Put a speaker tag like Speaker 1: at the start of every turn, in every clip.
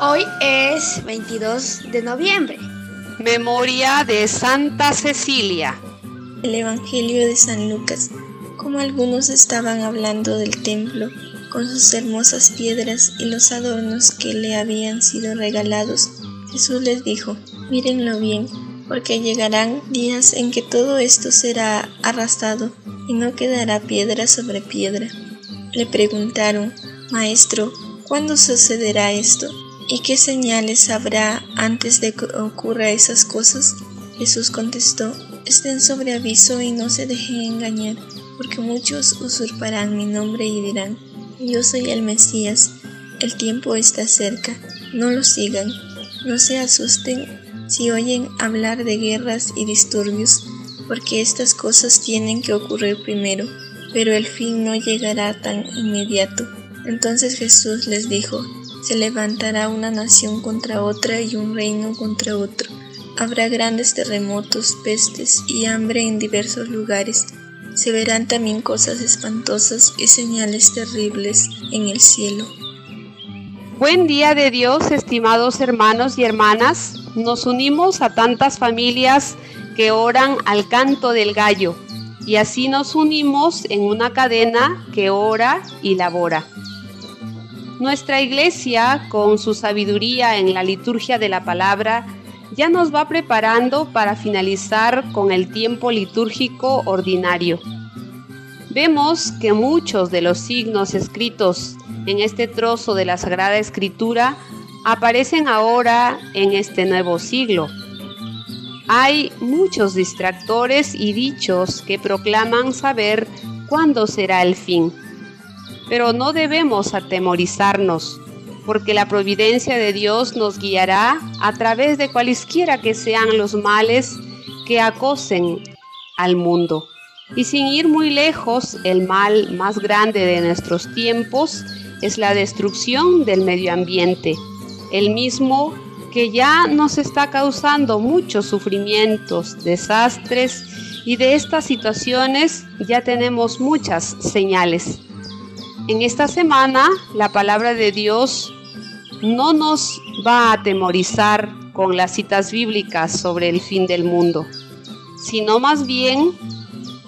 Speaker 1: Hoy es 22 de noviembre.
Speaker 2: Memoria de Santa Cecilia.
Speaker 3: El Evangelio de San Lucas. Como algunos estaban hablando del templo, con sus hermosas piedras y los adornos que le habían sido regalados, Jesús les dijo, mírenlo bien, porque llegarán días en que todo esto será arrastrado y no quedará piedra sobre piedra. Le preguntaron, Maestro, ¿cuándo sucederá esto? ¿Y qué señales habrá antes de que ocurra esas cosas? Jesús contestó, estén sobre aviso y no se dejen engañar, porque muchos usurparán mi nombre y dirán, yo soy el Mesías, el tiempo está cerca, no lo sigan, no se asusten si oyen hablar de guerras y disturbios, porque estas cosas tienen que ocurrir primero, pero el fin no llegará tan inmediato. Entonces Jesús les dijo, se levantará una nación contra otra y un reino contra otro. Habrá grandes terremotos, pestes y hambre en diversos lugares. Se verán también cosas espantosas y señales terribles en el cielo.
Speaker 2: Buen día de Dios, estimados hermanos y hermanas. Nos unimos a tantas familias que oran al canto del gallo y así nos unimos en una cadena que ora y labora. Nuestra iglesia, con su sabiduría en la liturgia de la palabra, ya nos va preparando para finalizar con el tiempo litúrgico ordinario. Vemos que muchos de los signos escritos en este trozo de la Sagrada Escritura aparecen ahora en este nuevo siglo. Hay muchos distractores y dichos que proclaman saber cuándo será el fin pero no debemos atemorizarnos, porque la providencia de Dios nos guiará a través de cualesquiera que sean los males que acosen al mundo. Y sin ir muy lejos, el mal más grande de nuestros tiempos es la destrucción del medio ambiente, el mismo que ya nos está causando muchos sufrimientos, desastres, y de estas situaciones ya tenemos muchas señales. En esta semana la palabra de Dios no nos va a atemorizar con las citas bíblicas sobre el fin del mundo, sino más bien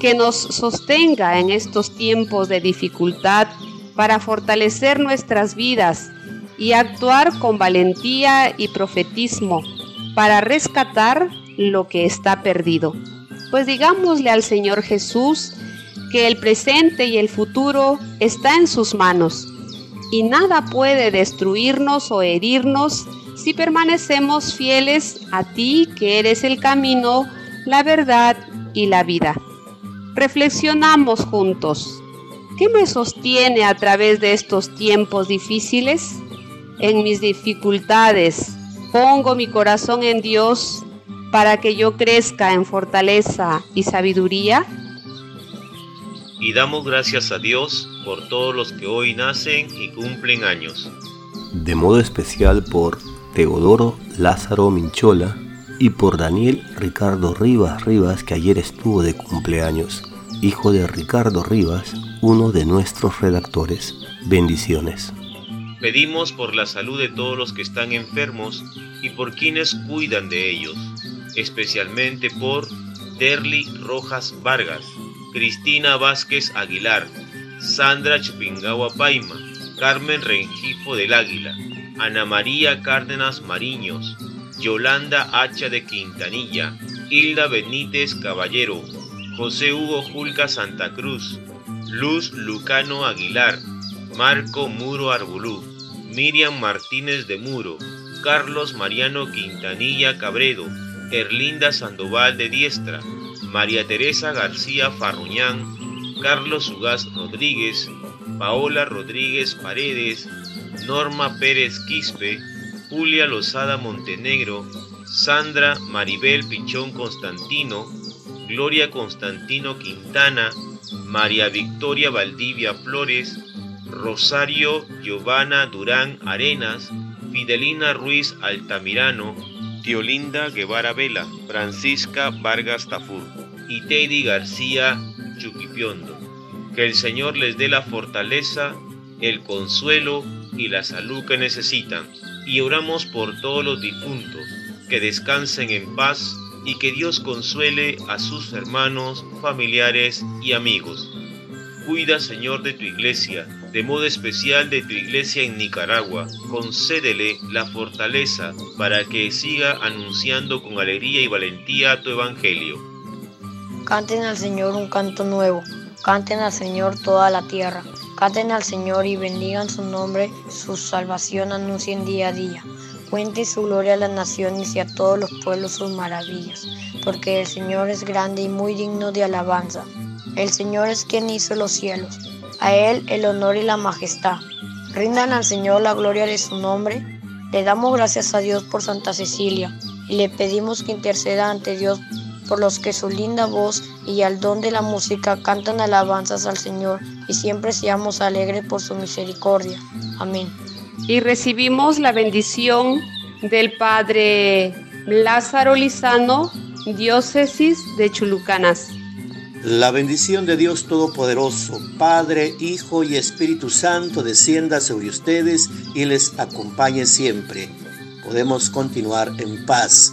Speaker 2: que nos sostenga en estos tiempos de dificultad para fortalecer nuestras vidas y actuar con valentía y profetismo para rescatar lo que está perdido. Pues digámosle al Señor Jesús que el presente y el futuro está en sus manos y nada puede destruirnos o herirnos si permanecemos fieles a ti que eres el camino, la verdad y la vida. Reflexionamos juntos. ¿Qué me sostiene a través de estos tiempos difíciles? En mis dificultades, pongo mi corazón en Dios para que yo crezca en fortaleza y sabiduría
Speaker 4: y damos gracias a Dios por todos los que hoy nacen y cumplen años.
Speaker 5: De modo especial por Teodoro Lázaro Minchola y por Daniel Ricardo Rivas Rivas que ayer estuvo de cumpleaños, hijo de Ricardo Rivas, uno de nuestros redactores. Bendiciones.
Speaker 4: Pedimos por la salud de todos los que están enfermos y por quienes cuidan de ellos, especialmente por Derly Rojas Vargas, Cristina Vázquez Aguilar, Sandra Chupingawa Paima, Carmen Rengifo del Águila, Ana María Cárdenas Mariños, Yolanda Hacha de Quintanilla, Hilda Benítez Caballero, José Hugo Julca Santa Cruz, Luz Lucano Aguilar, Marco Muro Arbulú, Miriam Martínez de Muro, Carlos Mariano Quintanilla Cabredo, Erlinda Sandoval de Diestra, María Teresa García Farruñán, Carlos Ugaz Rodríguez, Paola Rodríguez Paredes, Norma Pérez Quispe, Julia Lozada Montenegro, Sandra Maribel Pichón Constantino, Gloria Constantino Quintana, María Victoria Valdivia Flores, Rosario Giovanna Durán Arenas, Fidelina Ruiz Altamirano, Tiolinda Guevara Vela, Francisca Vargas Tafur y Teddy García Chuquipiondo. Que el Señor les dé la fortaleza, el consuelo y la salud que necesitan y oramos por todos los difuntos, que descansen en paz y que Dios consuele a sus hermanos, familiares y amigos. Cuida, Señor, de tu iglesia, de modo especial de tu iglesia en Nicaragua. Concédele la fortaleza para que siga anunciando con alegría y valentía tu evangelio.
Speaker 6: Canten al Señor un canto nuevo, canten al Señor toda la tierra, canten al Señor y bendigan su nombre, su salvación anuncien día a día. Cuente su gloria a las naciones y a todos los pueblos sus maravillas, porque el Señor es grande y muy digno de alabanza. El Señor es quien hizo los cielos, a Él el honor y la majestad. Rindan al Señor la gloria de su nombre. Le damos gracias a Dios por Santa Cecilia y le pedimos que interceda ante Dios por los que su linda voz y al don de la música cantan alabanzas al Señor y siempre seamos alegres por su misericordia. Amén
Speaker 2: y recibimos la bendición del Padre Lázaro Lizano, diócesis de Chulucanas.
Speaker 7: La bendición de Dios Todopoderoso, Padre, Hijo y Espíritu Santo, descienda sobre ustedes y les acompañe siempre. Podemos continuar en paz.